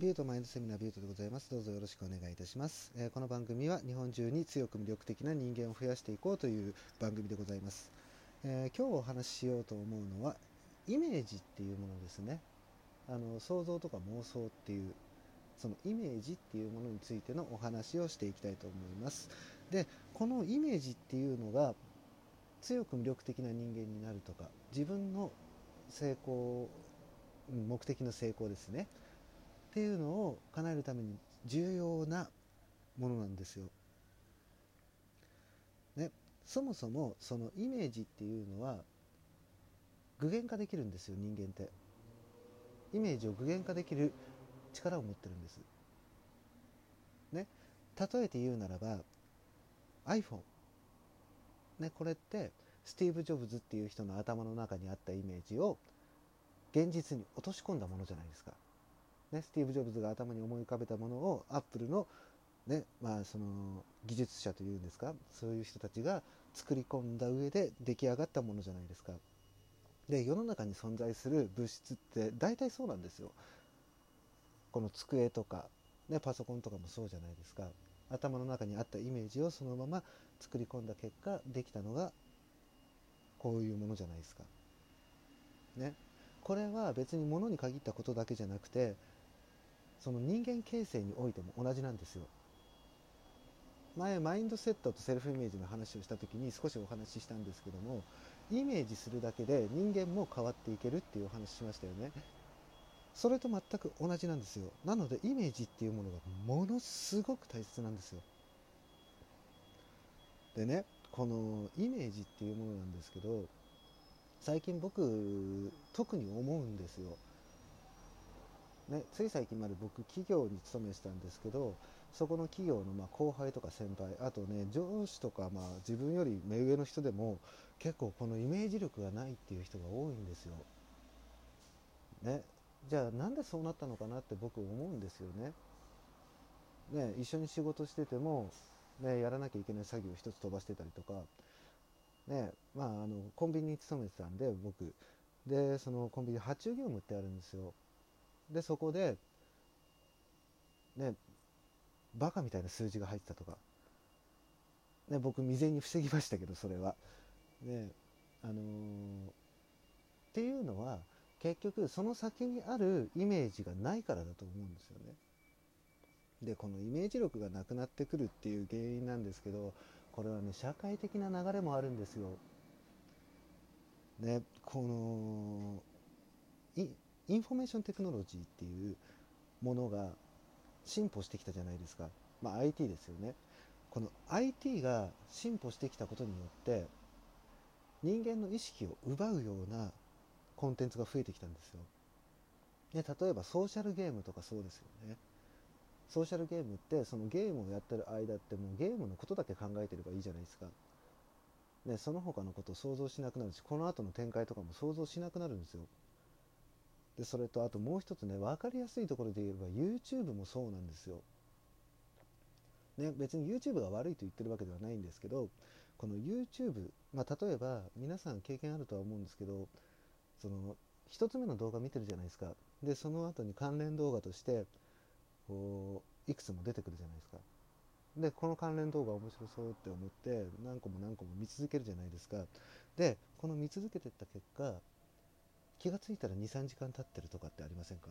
ビュートマインドセミナービュートでございます。どうぞよろしくお願いいたします。えー、この番組は日本中に強く魅力的な人間を増やしていこうという番組でございます。えー、今日お話ししようと思うのはイメージっていうものですね。あの想像とか妄想っていうそのイメージっていうものについてのお話をしていきたいと思います。で、このイメージっていうのが強く魅力的な人間になるとか自分の成功目的の成功ですねっていうのを叶えるために重要なものなんですよ。ね、そもそもそのイメージっていうのは具現化できるんですよ人間って。イメージを具現化できる力を持ってるんです。ね、例えて言うならば iPhone、ね、これってスティーブ・ジョブズっていう人の頭の中にあったイメージを現実に落とし込んだものじゃないですか。ね、スティーブ・ジョブズが頭に思い浮かべたものをアップルの,、ねまあ、その技術者というんですかそういう人たちが作り込んだ上で出来上がったものじゃないですか。で世の中に存在する物質って大体そうなんですよ。この机とか、ね、パソコンとかもそうじゃないですか。頭の中にあったイメージをそのまま作り込んだ結果できたのがこういうものじゃないですか。ね。これは別に物に限ったことだけじゃなくてその人間形成においても同じなんですよ。前マインドセットとセルフイメージの話をした時に少しお話ししたんですけどもイメージするだけで人間も変わっていけるっていうお話しましたよね。それと全く同じなんですよ。なのでイメージっていうものがものすごく大切なんですよ。でねこのイメージっていうものなんですけど最近僕特に思うんですよ。ね、つい最近まで僕企業に勤めてたんですけどそこの企業のま後輩とか先輩あとね上司とかまあ自分より目上の人でも結構このイメージ力がないっていう人が多いんですよ。ね、じゃあなんでそうなったのかなって僕思うんですよね。ね一緒に仕事してても、ね、やらなきゃいけない作業を一つ飛ばしてたりとか、ねまあ、あのコンビニに勤めてたんで僕でそのコンビニ発注業務ってあるんですよ。でそこでねバカみたいな数字が入ってたとか、ね、僕未然に防ぎましたけどそれは。ねあのー、っていうのは結局その先にあるイメージがないからだと思うんですよね。でこのイメージ力がなくなってくるっていう原因なんですけどこれはね社会的な流れもあるんですよ。ねこの information technology っていうものが進歩してきたじゃないですか、まあ、IT ですよね。この IT が進歩してきたことによって人間の意識を奪うようなコンテンツが増えてきたんですよ。で例えばソーシャルゲームとかそうですよね。ソーシャルゲームってそのゲームをやってる間ってもうゲームのことだけ考えてればいいじゃないですか。でその他のことを想像しなくなるしこの後の展開とかも想像しなくなるんですよ。でそれとあともう一つね分かりやすいところで言えば YouTube もそうなんですよ。ね、別に YouTube が悪いと言ってるわけではないんですけどこの YouTube、まあ、例えば皆さん経験あるとは思うんですけどその1つ目の動画見てるじゃないですか。でその後に関連動画としてこういくつも出てくるじゃないですか。でこの関連動画面白そうって思って何個も何個も見続けるじゃないですか。でこの見続けてった結果気がついたら23時間経ってるとかってありませんか？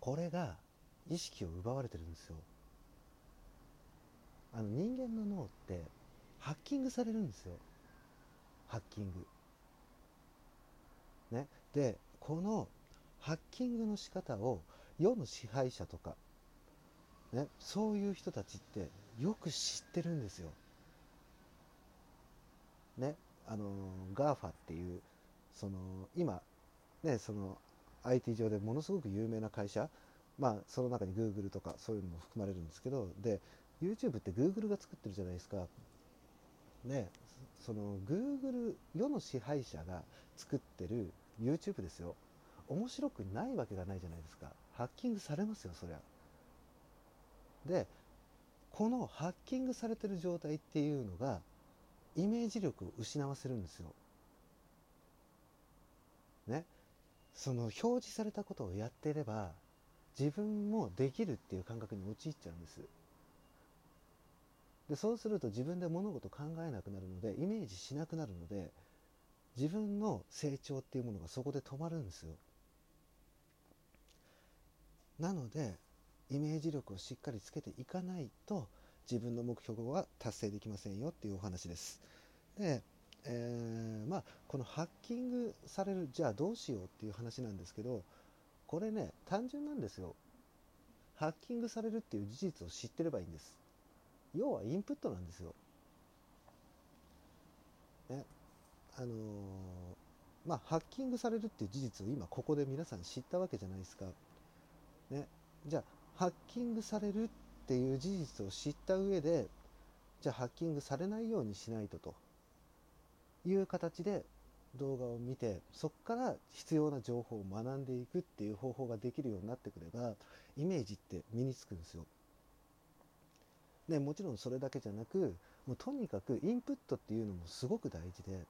これが意識を奪われてるんですよ。あの人間の脳ってハッキングされるんですよ。ハッキング。ね。でこのハッキングの仕方を世の支配者とか、ね、そういう人たちってよく知ってるんですよ。ね、あの GAFA っていうその今ねその IT 上でものすごく有名な会社まあその中に Google とかそういうのも含まれるんですけどで YouTube って Google が作ってるじゃないですか。ねその Google 世の支配者が作ってる YouTube ですよ。面白くないわけがないじゃないですか。ハッキングされますよそりゃ。でこのハッキングされてる状態っていうのがイメージ力を失わせるんですよ。ね、その表示されたことをやっていれば自分もできるっていう感覚に陥っちゃうんです。でそうすると自分で物事考えなくなるのでイメージしなくなるので自分の成長っていうものがそこで止まるんですよ。なのでイメージ力をしっかりつけていかないと自分の目標は達成できませんよっていうお話です。で、えー、まあこのハッキングされるじゃあどうしようっていう話なんですけどこれね単純なんですよ。ハッキングされるっていう事実を知ってればいいんです。要はインプットなんですよ。ね、あのー、まあハッキングされるっていう事実を今ここで皆さん知ったわけじゃないですか。ね、じゃあハッキングされるっていう事実を知った上でじゃあハッキングされないようにしないとと。いう形で動画を見てそこから必要な情報を学んでいくっていう方法ができるようになってくればイメージって身につくんですよ。でもちろんそれだけじゃなくもうとにかくインプットっていうのもすごく大事で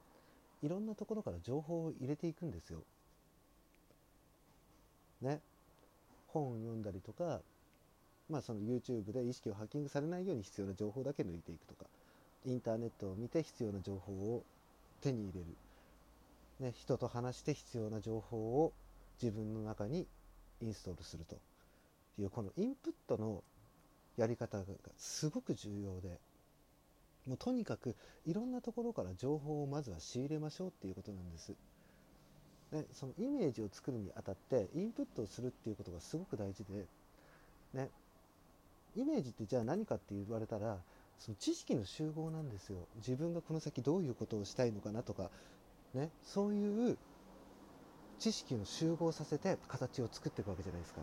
いろんなところから情報を入れていくんですよ。ね。本を読んだりとか、まあ、その YouTube で意識をハッキングされないように必要な情報だけ抜いていくとかインターネットを見て必要な情報を手に入れる、ね、人と話して必要な情報を自分の中にインストールするというこのインプットのやり方がすごく重要でもうとにかくいろんなところから情報をまずは仕入れましょうっていうことなんです。でそのイメージを作るにあたってインプットをするっていうことがすごく大事で、ね、イメージってじゃあ何かって言われたらその知識の集合なんですよ自分がこの先どういうことをしたいのかなとか、ね、そういう知識の集合させて形を作っていくわけじゃないですか。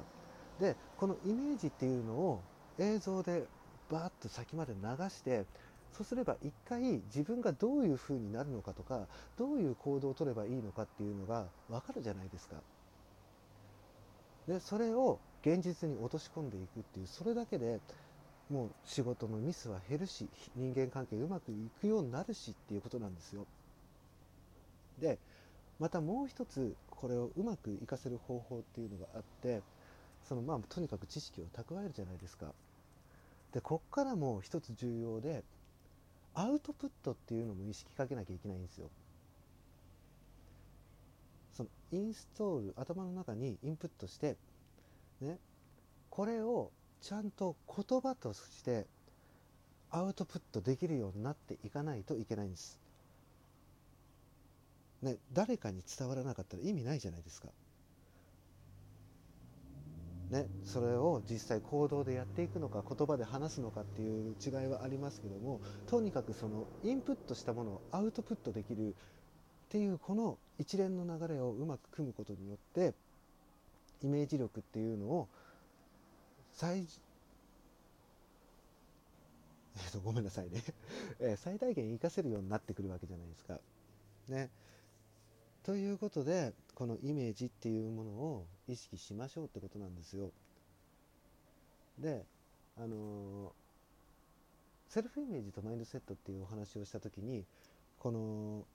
でこのイメージっていうのを映像でバーッと先まで流してそうすれば一回自分がどういう風になるのかとかどういう行動をとればいいのかっていうのが分かるじゃないですか。でそれを現実に落とし込んでいくっていうそれだけでもう仕事のミスは減るし人間関係うまくいくようになるしっていうことなんですよ。でまたもう一つこれをうまくいかせる方法っていうのがあってそのまあとにかく知識を蓄えるじゃないですか。でこっからも一つ重要でアウトプットっていうのも意識かけなきゃいけないんですよ。そのインストール頭の中にインプットしてねこれをちゃんと言葉としてアウトプットできるようになっていかないといけないんです。ね、誰かに伝わらなかったら意味ないじゃないですか。ね、それを実際行動でやっていくのか言葉で話すのかっていう違いはありますけどもとにかくそのインプットしたものをアウトプットできるっていうこの一連の流れをうまく組むことによってイメージ力っていうのを最, えー、とごめんなさいね え最大限活かせるようになってくるわけじゃないですか。ね、ということでこのイメージっていうものを意識しましょうってことなんですよ。であのセルフイメージとマインドセットっていうお話をした時にこの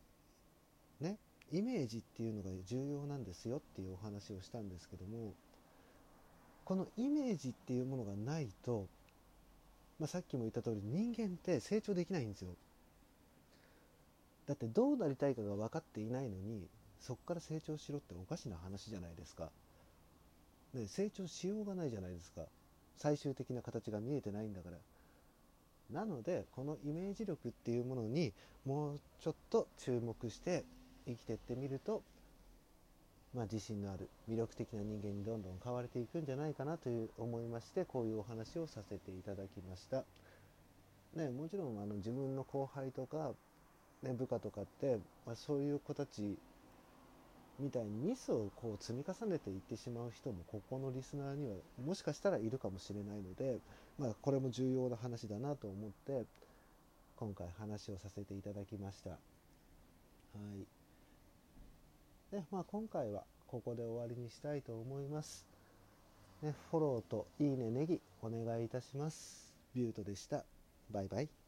ねイメージっていうのが重要なんですよっていうお話をしたんですけどもこのイメージっていうものがないと、まあ、さっきも言った通り人間って成長できないんですよ。だってどうなりたいかが分かっていないのにそこから成長しろっておかしな話じゃないですか。ね、成長しようがないじゃないですか。最終的な形が見えてないんだから。なのでこのイメージ力っていうものにもうちょっと注目して生きてってみると、まあ、自信のある魅力的な人間にどんどん変われていくんじゃないかなという思いましてこういうお話をさせていただきました。ね、もちろんあの自分の後輩とか、ね、部下とかって、まあ、そういう子たちみたいにミスをこう積み重ねていってしまう人もここのリスナーにはもしかしたらいるかもしれないので、まあ、これも重要な話だなと思って今回話をさせていただきました。はいでまあ、今回はここで終わりにしたいと思います。ね、フォローといいね、ネギお願いいたします。ビュートでした。バイバイ。